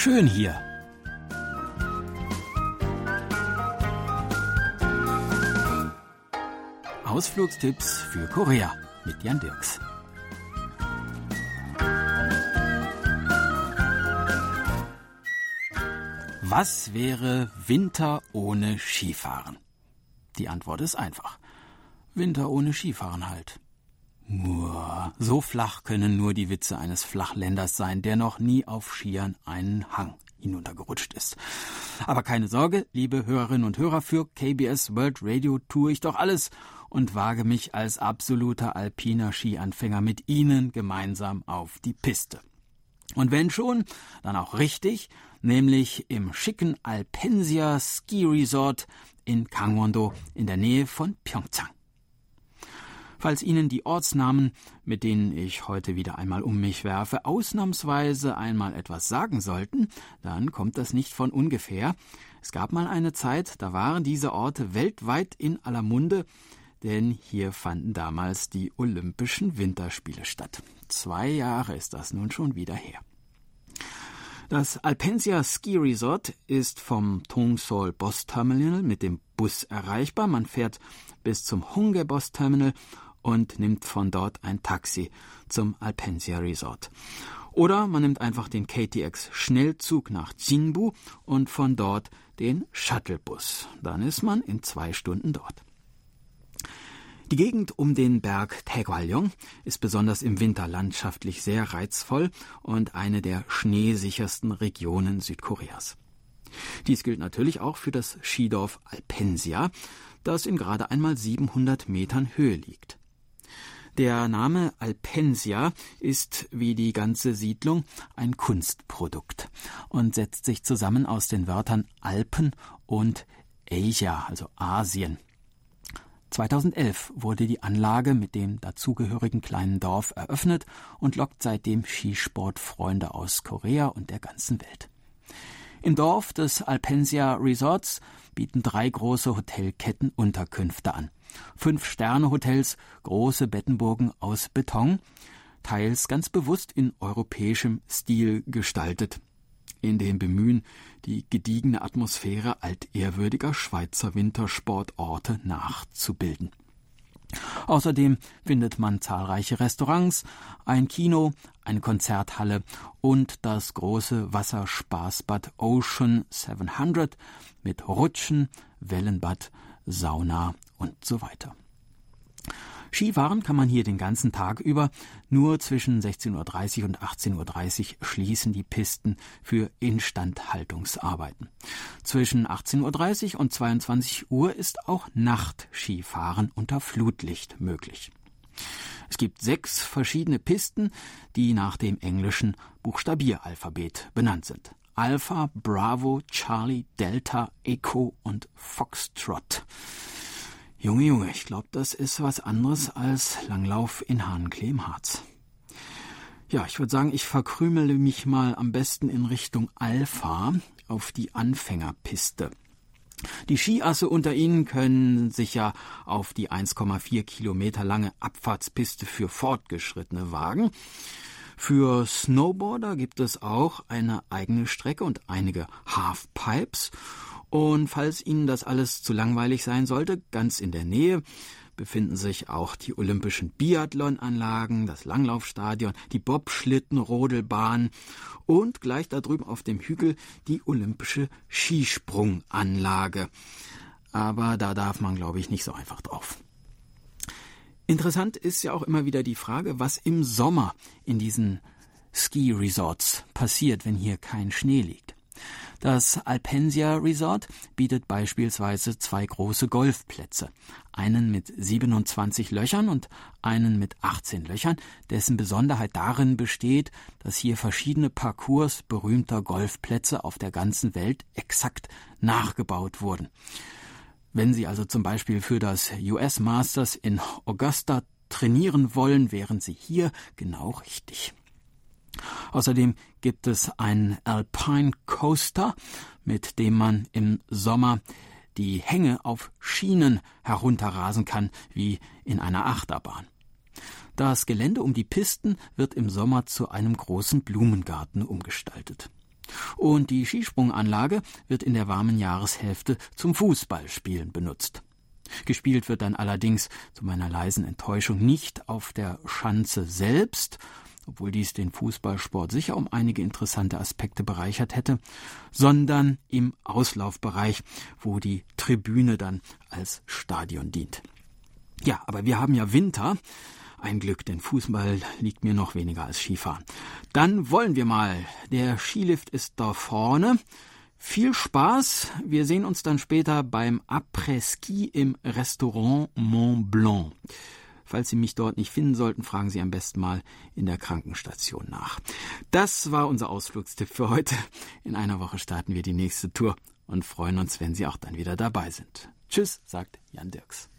schön hier. Ausflugstipps für Korea mit Jan Dirks. Was wäre Winter ohne Skifahren? Die Antwort ist einfach. Winter ohne Skifahren halt. Uah, so flach können nur die Witze eines Flachländers sein, der noch nie auf Skiern einen Hang hinuntergerutscht ist. Aber keine Sorge, liebe Hörerinnen und Hörer, für KBS World Radio tue ich doch alles und wage mich als absoluter alpiner Skianfänger mit Ihnen gemeinsam auf die Piste. Und wenn schon, dann auch richtig, nämlich im schicken Alpensia Ski Resort in Gangwon-do in der Nähe von Pyeongchang. Falls Ihnen die Ortsnamen, mit denen ich heute wieder einmal um mich werfe, ausnahmsweise einmal etwas sagen sollten, dann kommt das nicht von ungefähr. Es gab mal eine Zeit, da waren diese Orte weltweit in aller Munde, denn hier fanden damals die Olympischen Winterspiele statt. Zwei Jahre ist das nun schon wieder her. Das Alpensia Ski Resort ist vom Tongsol Bus Terminal mit dem Bus erreichbar. Man fährt bis zum Hunge Bus Terminal und nimmt von dort ein Taxi zum Alpensia Resort. Oder man nimmt einfach den KTX Schnellzug nach Jinbu und von dort den Shuttlebus. Dann ist man in zwei Stunden dort. Die Gegend um den Berg Taegwalyong ist besonders im Winter landschaftlich sehr reizvoll und eine der schneesichersten Regionen Südkoreas. Dies gilt natürlich auch für das Skidorf Alpensia, das in gerade einmal 700 Metern Höhe liegt. Der Name Alpensia ist wie die ganze Siedlung ein Kunstprodukt und setzt sich zusammen aus den Wörtern Alpen und Asia, also Asien. 2011 wurde die Anlage mit dem dazugehörigen kleinen Dorf eröffnet und lockt seitdem Skisportfreunde aus Korea und der ganzen Welt. Im Dorf des Alpensia Resorts bieten drei große Hotelketten Unterkünfte an. Fünf Sterne-Hotels, große Bettenburgen aus Beton, teils ganz bewusst in europäischem Stil gestaltet in dem Bemühen, die gediegene Atmosphäre altehrwürdiger Schweizer Wintersportorte nachzubilden. Außerdem findet man zahlreiche Restaurants, ein Kino, eine Konzerthalle und das große Wasserspaßbad Ocean 700 mit Rutschen, Wellenbad, Sauna und so weiter. Skifahren kann man hier den ganzen Tag über. Nur zwischen 16.30 Uhr und 18.30 Uhr schließen die Pisten für Instandhaltungsarbeiten. Zwischen 18.30 Uhr und 22 Uhr ist auch Nachtskifahren unter Flutlicht möglich. Es gibt sechs verschiedene Pisten, die nach dem englischen Buchstabieralphabet benannt sind. Alpha, Bravo, Charlie, Delta, Echo und Foxtrot. Junge, Junge, ich glaube, das ist was anderes als Langlauf in Hahnklee im Harz. Ja, ich würde sagen, ich verkrümele mich mal am besten in Richtung Alpha auf die Anfängerpiste. Die Skiasse unter Ihnen können sich ja auf die 1,4 Kilometer lange Abfahrtspiste für Fortgeschrittene wagen. Für Snowboarder gibt es auch eine eigene Strecke und einige Halfpipes. Und falls Ihnen das alles zu langweilig sein sollte, ganz in der Nähe befinden sich auch die olympischen Biathlonanlagen, das Langlaufstadion, die Bobschlittenrodelbahn und gleich da drüben auf dem Hügel die olympische Skisprunganlage. Aber da darf man, glaube ich, nicht so einfach drauf. Interessant ist ja auch immer wieder die Frage, was im Sommer in diesen Ski-Resorts passiert, wenn hier kein Schnee liegt. Das Alpensia Resort bietet beispielsweise zwei große Golfplätze, einen mit 27 Löchern und einen mit 18 Löchern, dessen Besonderheit darin besteht, dass hier verschiedene Parcours berühmter Golfplätze auf der ganzen Welt exakt nachgebaut wurden. Wenn Sie also zum Beispiel für das US Masters in Augusta trainieren wollen, wären Sie hier genau richtig. Außerdem gibt es einen Alpine Coaster, mit dem man im Sommer die Hänge auf Schienen herunterrasen kann, wie in einer Achterbahn. Das Gelände um die Pisten wird im Sommer zu einem großen Blumengarten umgestaltet. Und die Skisprunganlage wird in der warmen Jahreshälfte zum Fußballspielen benutzt. Gespielt wird dann allerdings zu meiner leisen Enttäuschung nicht auf der Schanze selbst, obwohl dies den Fußballsport sicher um einige interessante Aspekte bereichert hätte, sondern im Auslaufbereich, wo die Tribüne dann als Stadion dient. Ja, aber wir haben ja Winter. Ein Glück, denn Fußball liegt mir noch weniger als Skifahren. Dann wollen wir mal. Der Skilift ist da vorne. Viel Spaß. Wir sehen uns dann später beim Après-Ski im Restaurant Mont Blanc. Falls Sie mich dort nicht finden sollten, fragen Sie am besten mal in der Krankenstation nach. Das war unser Ausflugstipp für heute. In einer Woche starten wir die nächste Tour und freuen uns, wenn Sie auch dann wieder dabei sind. Tschüss, sagt Jan Dirks.